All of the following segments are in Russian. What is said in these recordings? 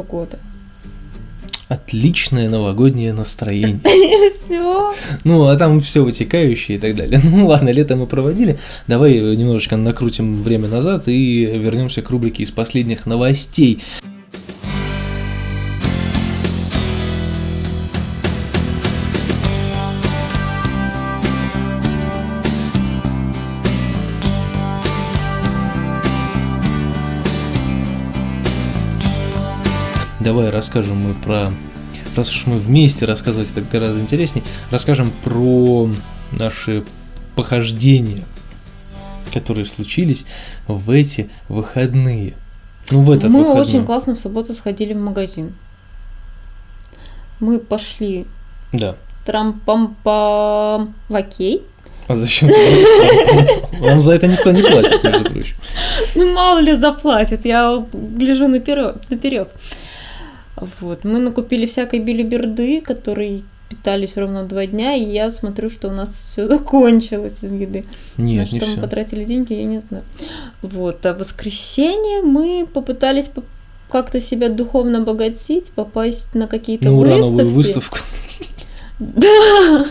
года. Отличное новогоднее настроение. Все. Ну, а там все вытекающее и так далее. Ну ладно, лето мы проводили. Давай немножечко накрутим время назад и вернемся к рубрике из последних новостей. Давай расскажем мы про раз уж мы вместе рассказывать это гораздо интереснее, расскажем про наши похождения, которые случились в эти выходные. Ну, в этот Мы выходной. очень классно в субботу сходили в магазин. Мы пошли Да. трам-пам-пам в окей. А зачем? Вам за это никто не платит, между прочим. Ну, мало ли заплатят, я гляжу наперед. Вот. Мы накупили всякой билиберды, которые питались ровно два дня, и я смотрю, что у нас все закончилось из еды. На Нет, что не мы все. потратили деньги, я не знаю. Вот. А в воскресенье мы попытались по- как-то себя духовно обогатить, попасть на какие-то На урановую выставки. выставку. Да.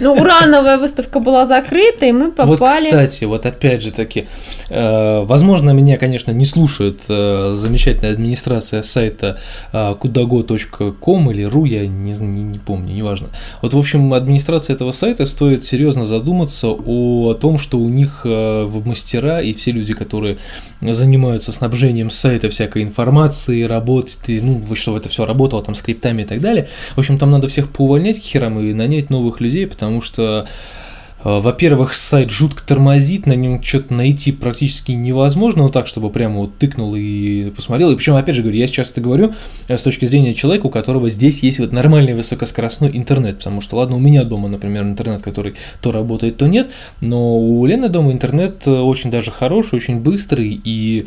Ну, урановая выставка была закрыта, и мы Вот, попали... кстати, вот опять же таки, э, возможно, меня, конечно, не слушает э, замечательная администрация сайта э, kudago.com или ru, я не, не, не помню, неважно. Вот, в общем, администрация этого сайта стоит серьезно задуматься о том, что у них э, в мастера и все люди, которые занимаются снабжением сайта всякой информации, работать, и, ну, чтобы это все работало там скриптами и так далее. В общем, там надо всех поувольнять к херам и нанять новых людей, потому что во-первых, сайт жутко тормозит, на нем что-то найти практически невозможно, вот так, чтобы прямо вот тыкнул и посмотрел. И причем, опять же говорю, я сейчас это говорю э, с точки зрения человека, у которого здесь есть вот нормальный высокоскоростной интернет, потому что, ладно, у меня дома, например, интернет, который то работает, то нет, но у Лены дома интернет э, очень даже хороший, очень быстрый, и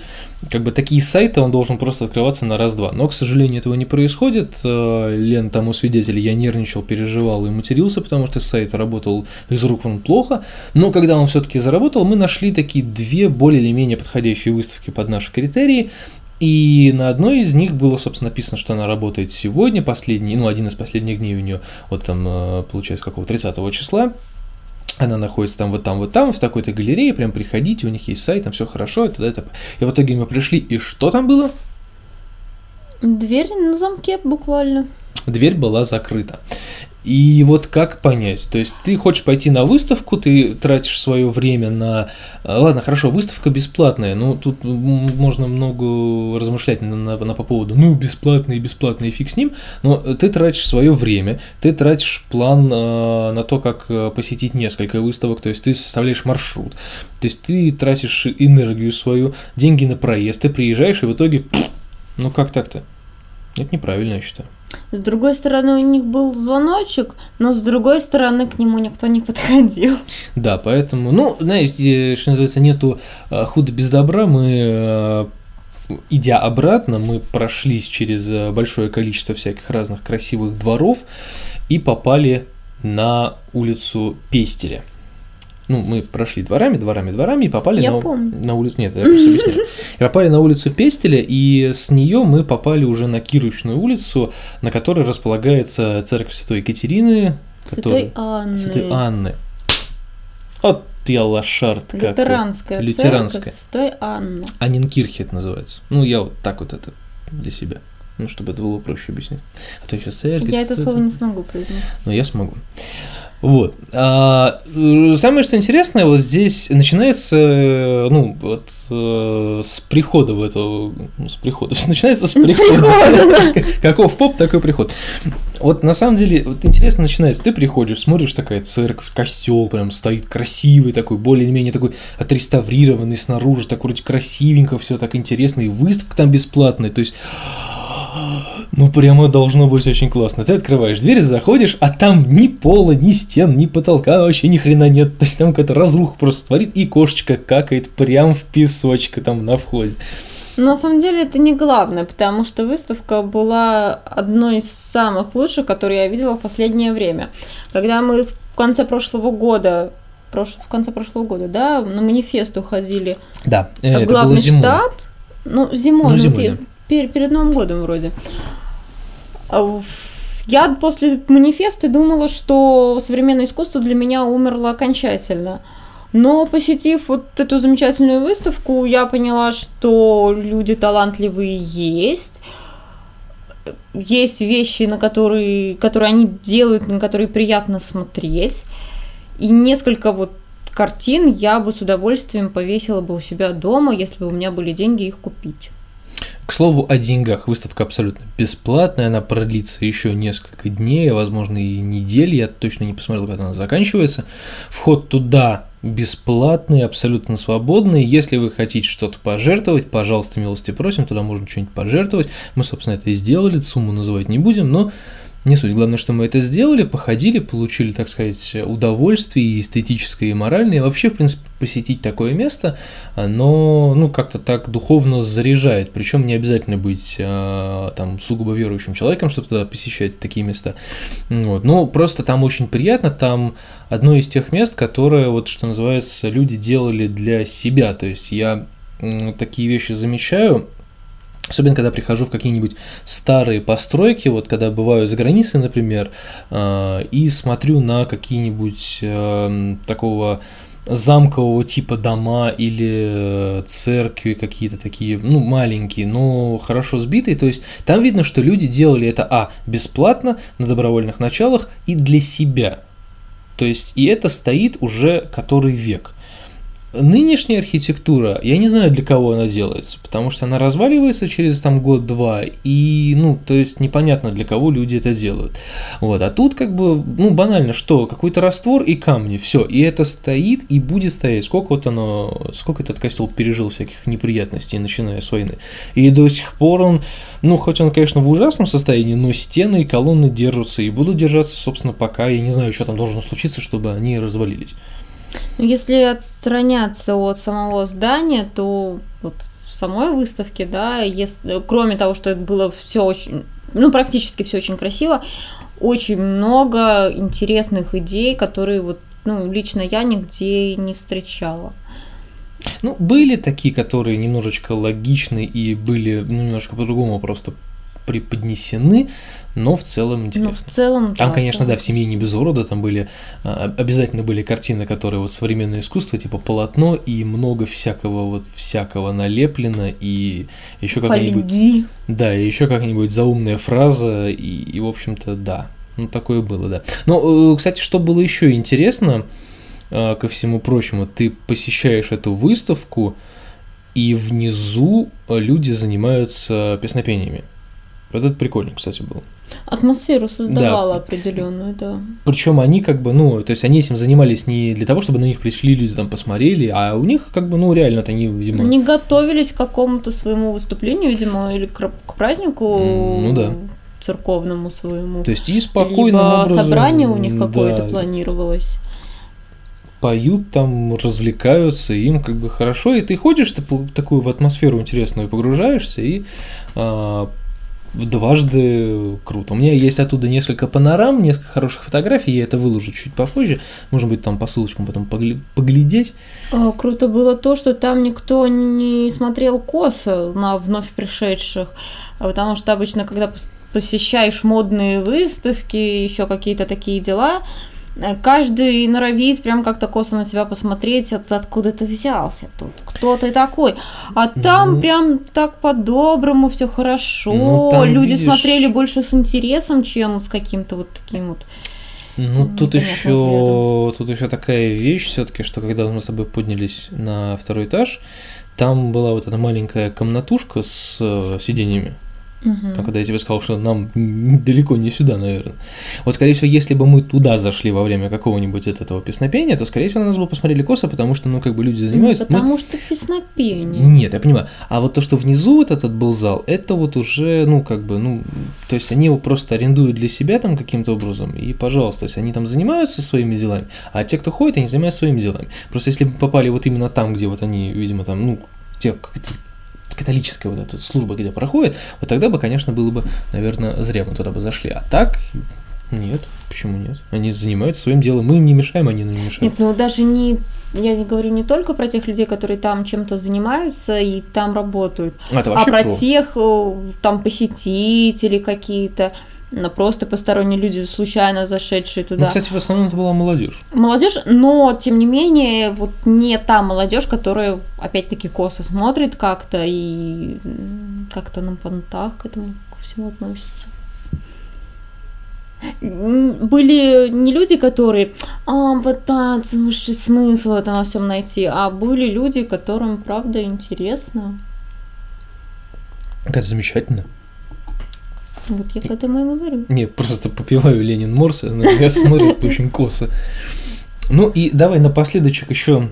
как бы такие сайты он должен просто открываться на раз-два. Но, к сожалению, этого не происходит. Э, Лен тому свидетель, я нервничал, переживал и матерился, потому что сайт работал из рук вон плохо. Но когда он все-таки заработал, мы нашли такие две более или менее подходящие выставки под наши критерии. И на одной из них было, собственно, написано, что она работает сегодня, последний, ну, один из последних дней у нее, вот там, э, получается, какого 30 числа. Она находится там, вот там, вот там, в такой-то галерее, прям приходите, у них есть сайт, там все хорошо, это, это. И в итоге мы пришли, и что там было? Дверь на замке буквально. Дверь была закрыта. И вот как понять? То есть ты хочешь пойти на выставку, ты тратишь свое время на... А, Ладно, хорошо, выставка бесплатная, но тут можно много размышлять на, на- на по поводу, ну, бесплатный, бесплатный, фиг с ним, но ты тратишь свое время, ты тратишь план э, на то, как э, посетить несколько выставок, то есть ты составляешь маршрут, то есть ты тратишь энергию свою, деньги на проезд, ты приезжаешь и в итоге, пф, ну как так-то? Это неправильно, я считаю. С другой стороны, у них был звоночек, но с другой стороны, к нему никто не подходил. Да, поэтому, ну, знаете, что называется, нету э, худа без добра. Мы, э, идя обратно, мы прошлись через э, большое количество всяких разных красивых дворов и попали на улицу Пестеля. Ну, мы прошли дворами, дворами, дворами и попали Я на, помню. на улицу. Нет, я просто объясняю. И попали на улицу Пестеля, и с нее мы попали уже на Кирочную улицу, на которой располагается церковь Святой Екатерины. Святой которая- Анны. Святой Анны. Вот я лошард какой. Лютеранская, Лютеранская. церковь Святой Анны. Анинкирхе это называется. Ну, я вот так вот это для себя. Ну, чтобы это было проще объяснить. А то сейчас церковь. Я это слово не смогу произнести. Но я смогу. Вот. А, э, самое что интересное, вот здесь начинается, э, ну, вот э, с прихода в эту, ну, с прихода, начинается с прихода. Каков поп, такой приход. Вот на самом деле, вот интересно начинается, ты приходишь, смотришь, такая церковь, костел прям стоит красивый такой, более-менее такой отреставрированный снаружи, так вроде красивенько, все так интересно, и выставка там бесплатная, то есть ну, прямо должно быть очень классно. Ты открываешь дверь, заходишь, а там ни пола, ни стен, ни потолка, вообще ни хрена нет. То есть там какая-то разруха просто творит, и кошечка какает прям в песочке там на входе. Но на самом деле это не главное, потому что выставка была одной из самых лучших, которые я видела в последнее время. Когда мы в конце прошлого года прош- в конце прошлого года, да, на манифест уходили Да, э, в главный штаб. Ну, зимой, Ну, ну, зимой, ты- да. перед, перед Новым годом вроде. А я после манифеста думала, что современное искусство для меня умерло окончательно. Но посетив вот эту замечательную выставку, я поняла, что люди талантливые есть. Есть вещи, на которые, которые они делают, на которые приятно смотреть. И несколько вот картин я бы с удовольствием повесила бы у себя дома, если бы у меня были деньги их купить. К слову о деньгах, выставка абсолютно бесплатная, она продлится еще несколько дней, возможно и недель, я точно не посмотрел, когда она заканчивается. Вход туда бесплатный, абсолютно свободный. Если вы хотите что-то пожертвовать, пожалуйста, милости просим, туда можно что-нибудь пожертвовать. Мы, собственно, это и сделали, сумму называть не будем, но не суть. Главное, что мы это сделали, походили, получили, так сказать, удовольствие и эстетическое, и моральное. И вообще, в принципе, посетить такое место, но, ну, как-то так духовно заряжает. Причем не обязательно быть а, там сугубо верующим человеком, чтобы туда посещать такие места. Вот. Ну, просто там очень приятно. Там одно из тех мест, которые, вот что называется, люди делали для себя. То есть я такие вещи замечаю, Особенно, когда прихожу в какие-нибудь старые постройки, вот когда бываю за границей, например, э, и смотрю на какие-нибудь э, такого замкового типа дома или э, церкви какие-то такие, ну, маленькие, но хорошо сбитые. То есть там видно, что люди делали это, а, бесплатно, на добровольных началах и для себя. То есть и это стоит уже который век нынешняя архитектура, я не знаю, для кого она делается, потому что она разваливается через там год-два, и, ну, то есть непонятно, для кого люди это делают. Вот, а тут как бы, ну, банально, что, какой-то раствор и камни, все, и это стоит и будет стоять. Сколько вот оно, сколько этот костел пережил всяких неприятностей, начиная с войны. И до сих пор он, ну, хоть он, конечно, в ужасном состоянии, но стены и колонны держатся и будут держаться, собственно, пока, я не знаю, что там должно случиться, чтобы они развалились. Если отстраняться от самого здания, то вот в самой выставке, да, если, кроме того, что это было все очень, ну, практически все очень красиво, очень много интересных идей, которые вот, ну, лично я нигде не встречала. Ну, были такие, которые немножечко логичны и были ну, немножко по-другому просто преподнесены, но в целом интересно. Ну, в целом, Там, да, конечно, да, в «Семье не без урода» там были, а, обязательно были картины, которые вот современное искусство, типа полотно, и много всякого вот всякого налеплено, и еще как-нибудь... Да, и еще как-нибудь заумная фраза, и, и в общем-то, да, ну такое было, да. Но, э, кстати, что было еще интересно, э, ко всему прочему, ты посещаешь эту выставку, и внизу люди занимаются песнопениями. Вот это прикольно, кстати, было. Атмосферу создавала да. определенную, да. Причем они как бы, ну, то есть они этим занимались не для того, чтобы на них пришли люди там посмотрели, а у них как бы, ну, реально-то они, видимо... Они готовились к какому-то своему выступлению, видимо, или к, к празднику. Ну да церковному своему. То есть и спокойно. Либо образом, собрание у них какое-то да, планировалось. Поют там, развлекаются, им как бы хорошо, и ты ходишь ты такую в атмосферу интересную погружаешься и а, дважды круто. У меня есть оттуда несколько панорам, несколько хороших фотографий, я это выложу чуть попозже, может быть, там по ссылочкам потом поглядеть. А, круто было то, что там никто не смотрел косо на вновь пришедших, потому что обычно, когда посещаешь модные выставки, еще какие-то такие дела, каждый норовит прям как-то косо на тебя посмотреть, откуда ты взялся тут, кто ты такой. А там ну, прям так по-доброму, все хорошо. Ну, Люди видишь... смотрели больше с интересом, чем с каким-то вот таким вот. Ну, тут еще, тут еще такая вещь, все-таки, что когда мы с тобой поднялись на второй этаж, там была вот эта маленькая комнатушка с э, сиденьями. Угу. Там, когда я тебе сказал, что нам далеко не сюда, наверное. Вот, скорее всего, если бы мы туда зашли во время какого-нибудь от этого песнопения, то, скорее всего, на нас бы посмотрели косо, потому что, ну, как бы люди занимаются. Ну, потому мы... что песнопение. Нет, я понимаю. А вот то, что внизу вот этот был зал, это вот уже, ну, как бы, ну, то есть они его просто арендуют для себя там каким-то образом, и, пожалуйста, то есть они там занимаются своими делами, а те, кто ходит, они занимаются своими делами. Просто если бы попали вот именно там, где вот они, видимо, там, ну, те, католическая вот эта служба, где проходит, вот тогда бы, конечно, было бы, наверное, зря мы туда бы зашли. А так, нет, почему нет? Они занимаются своим делом, мы им не мешаем, они нам не мешают. Нет, ну даже не я не говорю не только про тех людей, которые там чем-то занимаются и там работают, а вообще про про- тех э, там посетителей какие-то, ну, просто посторонние люди, случайно зашедшие Ну, туда. кстати, в основном это была молодежь. Молодежь, но тем не менее, вот не та молодежь, которая опять-таки косо смотрит как-то и как-то на понтах к этому ко всему относится. Были не люди, которые а, пытаются высший смысл этом во всем найти, а были люди, которым правда интересно. Это замечательно. Вот я к этому и говорю. Не, просто попиваю Ленин Морс, на меня смотрят очень косо. Ну и давай напоследочек еще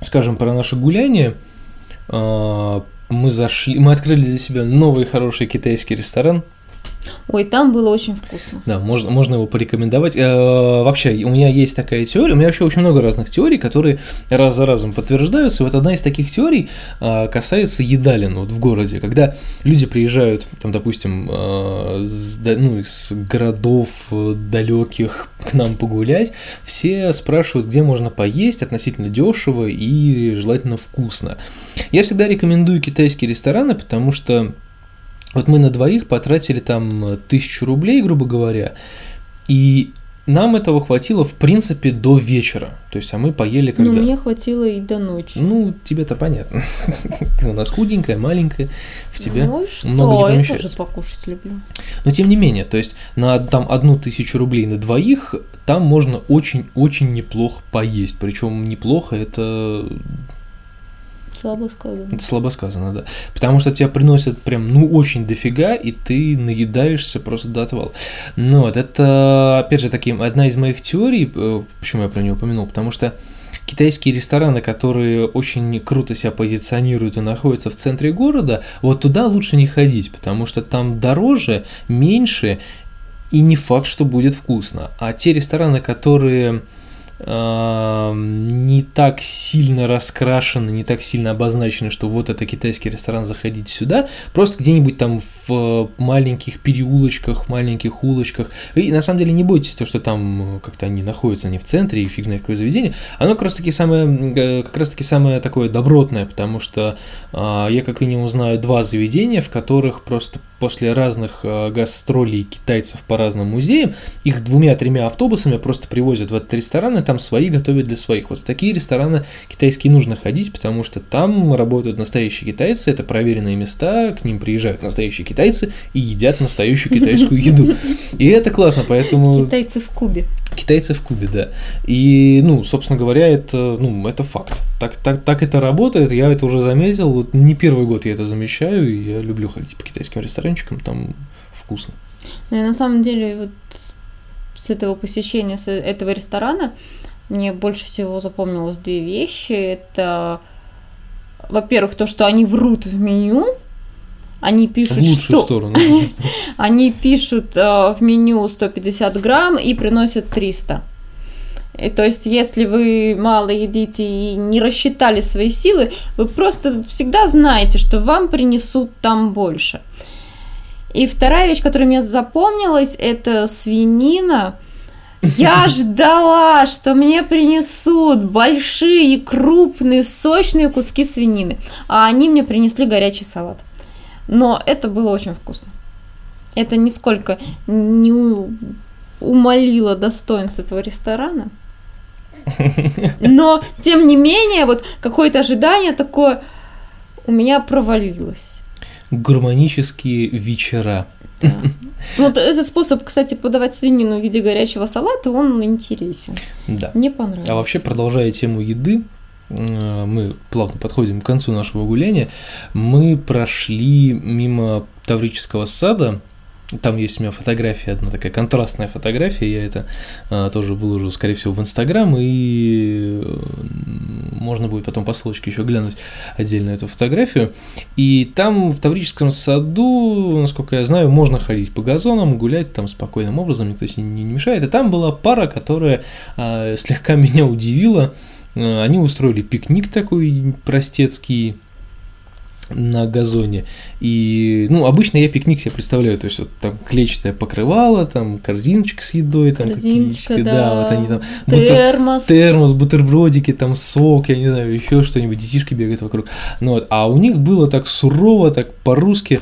скажем про наше гуляние. А, Мы зашли, мы открыли для себя новый хороший китайский ресторан. Ой, там было очень вкусно. Да, можно, можно его порекомендовать. Э, Вообще, у меня есть такая теория, у меня вообще очень много разных теорий, которые раз за разом подтверждаются. И вот одна из таких теорий э, касается едалин вот в городе. Когда люди приезжают, там, допустим, э, с ну, из городов далеких к нам погулять, все спрашивают, где можно поесть относительно дешево и желательно вкусно. Я всегда рекомендую китайские рестораны, потому что вот мы на двоих потратили там тысячу рублей, грубо говоря, и нам этого хватило, в принципе, до вечера. То есть, а мы поели когда? Ну, мне хватило и до ночи. Ну, тебе-то понятно. Ты у нас худенькая, маленькая, в тебя ну что, много не я помещается. тоже покушать люблю. Но тем не менее, то есть на там одну тысячу рублей на двоих там можно очень-очень неплохо поесть. Причем неплохо это Слабо сказано. Слабо сказано, да. Потому что тебя приносят прям, ну, очень дофига, и ты наедаешься просто до отвала. Но вот это, опять же, таки, одна из моих теорий, э, почему я про нее упомянул, потому что китайские рестораны, которые очень круто себя позиционируют и находятся в центре города, вот туда лучше не ходить, потому что там дороже, меньше, и не факт, что будет вкусно. А те рестораны, которые не так сильно раскрашены, не так сильно обозначены, что вот это китайский ресторан, заходите сюда, просто где-нибудь там в маленьких переулочках, маленьких улочках. И на самом деле не бойтесь то, что там как-то они находятся не в центре, и фиг знает какое заведение. Оно как раз таки самое, э, как раз таки самое такое добротное, потому что а, я как минимум знаю два заведения, в которых просто после разных а, гастролей китайцев по разным музеям, их двумя-тремя автобусами просто привозят в этот ресторан, там свои готовят для своих. Вот в такие рестораны китайские нужно ходить, потому что там работают настоящие китайцы, это проверенные места, к ним приезжают настоящие китайцы и едят настоящую китайскую еду. И это классно, поэтому... Китайцы в Кубе. Китайцы в Кубе, да. И, ну, собственно говоря, это, ну, это факт. Так, так, так это работает, я это уже заметил. Вот не первый год я это замечаю, и я люблю ходить по китайским ресторанчикам, там вкусно. Ну и на самом деле вот с этого посещения с этого ресторана мне больше всего запомнилось две вещи. Это, во-первых, то, что они врут в меню. Они пишут, в лучшую что сторону. они пишут э, в меню 150 грамм и приносят 300. И, то есть, если вы мало едите и не рассчитали свои силы, вы просто всегда знаете, что вам принесут там больше. И вторая вещь, которая мне запомнилась, это свинина. Я ждала, что мне принесут большие, крупные, сочные куски свинины, а они мне принесли горячий салат. Но это было очень вкусно. Это нисколько не умолило достоинство этого ресторана. Но, тем не менее, вот какое-то ожидание такое у меня провалилось. Гармонические вечера. Да. Ну, Вот этот способ, кстати, подавать свинину в виде горячего салата, он интересен. Да. Мне понравилось. А вообще, продолжая тему еды, мы плавно подходим к концу нашего гуляния. Мы прошли мимо Таврического сада. Там есть у меня фотография, одна такая контрастная фотография. Я это э, тоже выложу, скорее всего, в Инстаграм. И можно будет потом по ссылочке еще глянуть отдельно эту фотографию. И там в Таврическом саду, насколько я знаю, можно ходить по газонам, гулять там спокойным образом, никто не, не мешает. И там была пара, которая э, слегка меня удивила. Э, Они устроили пикник такой простецкий. На газоне. И, ну, обычно я пикник себе представляю, то есть вот там клетчатое покрывало, там корзиночка с едой, там Корзиночка, какие-то, да. вот они там бутер- Термос. термос, бутербродики, там сок, я не знаю, еще что-нибудь, детишки бегают вокруг. Ну вот, а у них было так сурово, так по-русски,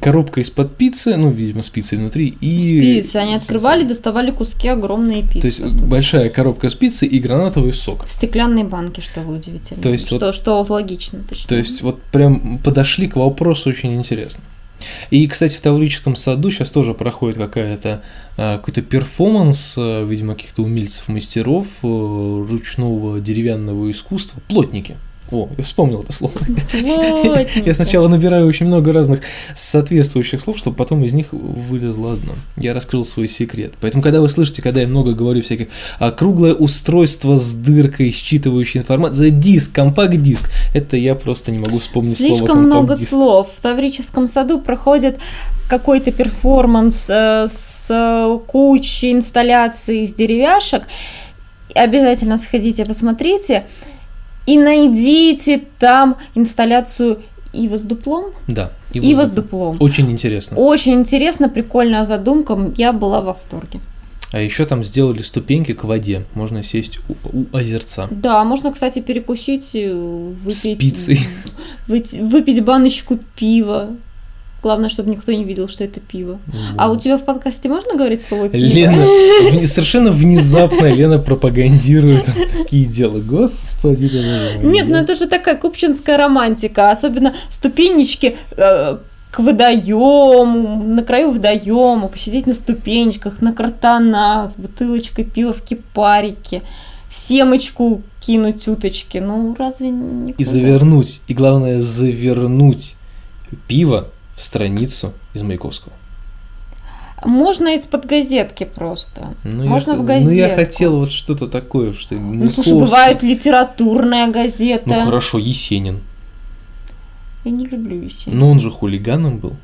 коробка из-под пиццы, ну, видимо, с пиццей внутри, и... Спицы. Они открывали, доставали куски огромные пиццы. То есть большая коробка с пиццей и гранатовый сок. В стеклянной банке, что удивительно. То есть что, что логично, точнее. То есть вот прям подошли к вопросу очень интересно. И, кстати, в Таврическом саду сейчас тоже проходит какая-то а, какой-то перформанс, а, видимо, каких-то умельцев, мастеров а, ручного деревянного искусства, плотники. О, я вспомнил это слово. Я сначала набираю очень много разных соответствующих слов, чтобы потом из них вылезло одно. Я раскрыл свой секрет. Поэтому, когда вы слышите, когда я много говорю всяких а, круглое устройство с дыркой, считывающей информацию, диск, компакт-диск, это я просто не могу вспомнить слово Слишком много слов. В Таврическом саду проходит какой-то перформанс э, с э, кучей инсталляций из деревяшек. Обязательно сходите, посмотрите. И найдите там инсталляцию Ива с дуплом. Да. Ива с дуплом. Очень интересно. Очень интересно, прикольная задумка. Я была в восторге. А еще там сделали ступеньки к воде. Можно сесть у, у озерца. Да, можно, кстати, перекусить, э, выпить, пиццей. выпить, выпить баночку пива. Главное, чтобы никто не видел, что это пиво. А у тебя в подкасте можно говорить слово пиво? Лена, совершенно внезапно Лена пропагандирует такие дела. Господи. Нет, ну это же такая купчинская романтика, особенно ступенечки э, к водоему, на краю водоема, посидеть на ступенечках, на картонах, с бутылочкой пива в кипарике, семочку кинуть уточки. Ну, разве не И завернуть, и главное, завернуть пиво страницу из Маяковского. Можно из-под газетки просто. Ну, Можно я, в Ну, я газетку. хотел вот что-то такое, что Ну, слушай, бывает литературная газета. Ну, хорошо, Есенин. Я не люблю Есенина. Но он же хулиганом был.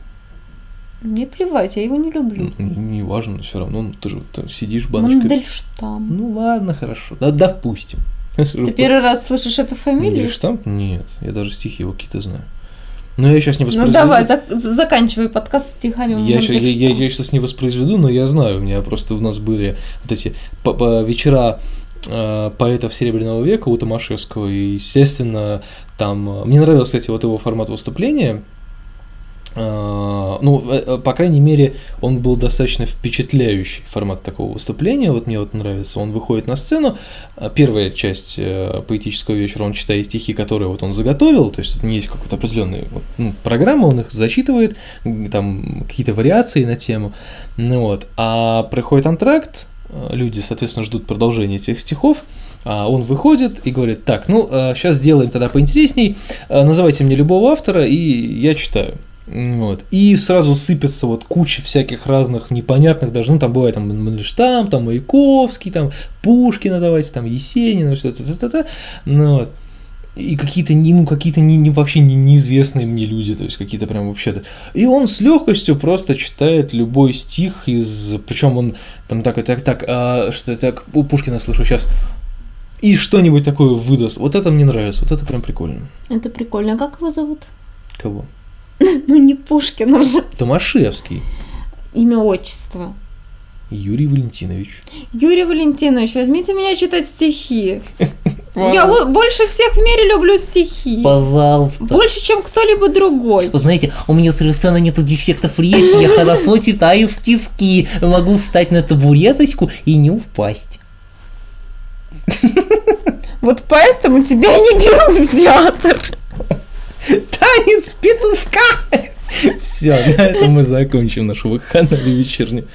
Мне плевать, я его не люблю. Ну, не важно, все равно, ну, ты же там сидишь баночкой. Мандельштам. Ну ладно, хорошо. Да, допустим. Ты первый раз слышишь эту фамилию? Мандельштам? Нет, я даже стихи его какие-то знаю. Но я сейчас не Ну воспроизведу. давай, зак- заканчивай подкаст стихами. Я, ща- я, я, я сейчас не воспроизведу, но я знаю, у меня просто у нас были вот эти по- по- вечера э, поэтов Серебряного века у Томашевского, и, естественно, там... э, Мне нравился, кстати, вот его формат выступления, ну, э, э, по крайней мере, он был достаточно впечатляющий формат такого выступления. Вот мне вот нравится. Он выходит на сцену. Первая часть э, поэтического вечера он читает стихи, которые вот он заготовил. То есть, есть какая-то определенная вот, ну, программа, он их зачитывает, там какие-то вариации на тему. Ну вот. А проходит антракт, э, люди, соответственно, ждут продолжения этих стихов. А он выходит и говорит, так, ну, сейчас сделаем тогда поинтересней, э, называйте мне любого автора, и я читаю. Вот. И сразу сыпется вот куча всяких разных непонятных, даже, ну, там бывает там Мандельштам, там Маяковский, там Пушкина давайте, там Есенина, что-то, та-та-та. Ну, вот. И какие-то, ну, какие-то не, не, вообще не, неизвестные мне люди, то есть какие-то прям вообще-то. И он с легкостью просто читает любой стих из... Причем он там так, так, так, а, что так, у Пушкина слышу сейчас. И что-нибудь такое выдаст. Вот это мне нравится, вот это прям прикольно. Это прикольно. А как его зовут? Кого? Ну не Пушкин, а же. Томашевский. Имя, отчество. Юрий Валентинович. Юрий Валентинович, возьмите меня читать стихи. Я больше всех в мире люблю стихи. Пожалуйста. Больше, чем кто-либо другой. Знаете, у меня совершенно нет дефектов речи, я хорошо читаю стишки, могу встать на табуреточку и не упасть. Вот поэтому тебя не берут в театр. Танец петушка! Все, на этом мы закончим нашу выходную вечернюю.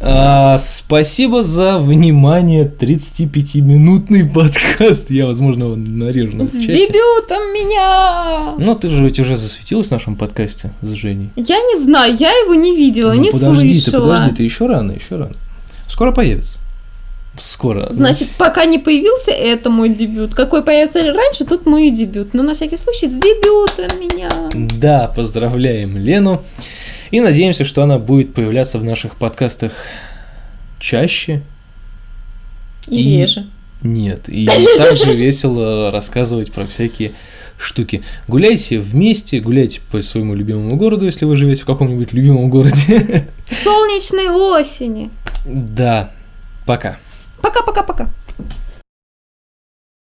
А, спасибо за внимание. 35-минутный подкаст. Я, возможно, его нарежу на С части. дебютом меня! Ну, ты же ведь уже засветилась в нашем подкасте с Женей. Я не знаю, я его не видела, Ну, не подожди, слышала. ты подожди, ты еще рано, еще рано. Скоро появится. Скоро. Значит, пока не появился, это мой дебют. Какой появится раньше, тут мой дебют. Но на всякий случай с дебютом меня. Да, поздравляем Лену. И надеемся, что она будет появляться в наших подкастах чаще И, И- реже. Нет. И также весело рассказывать про всякие штуки. Гуляйте вместе, гуляйте по своему любимому городу, если вы живете в каком-нибудь любимом городе. Солнечной осени. Да. Пока. Пока-пока-пока.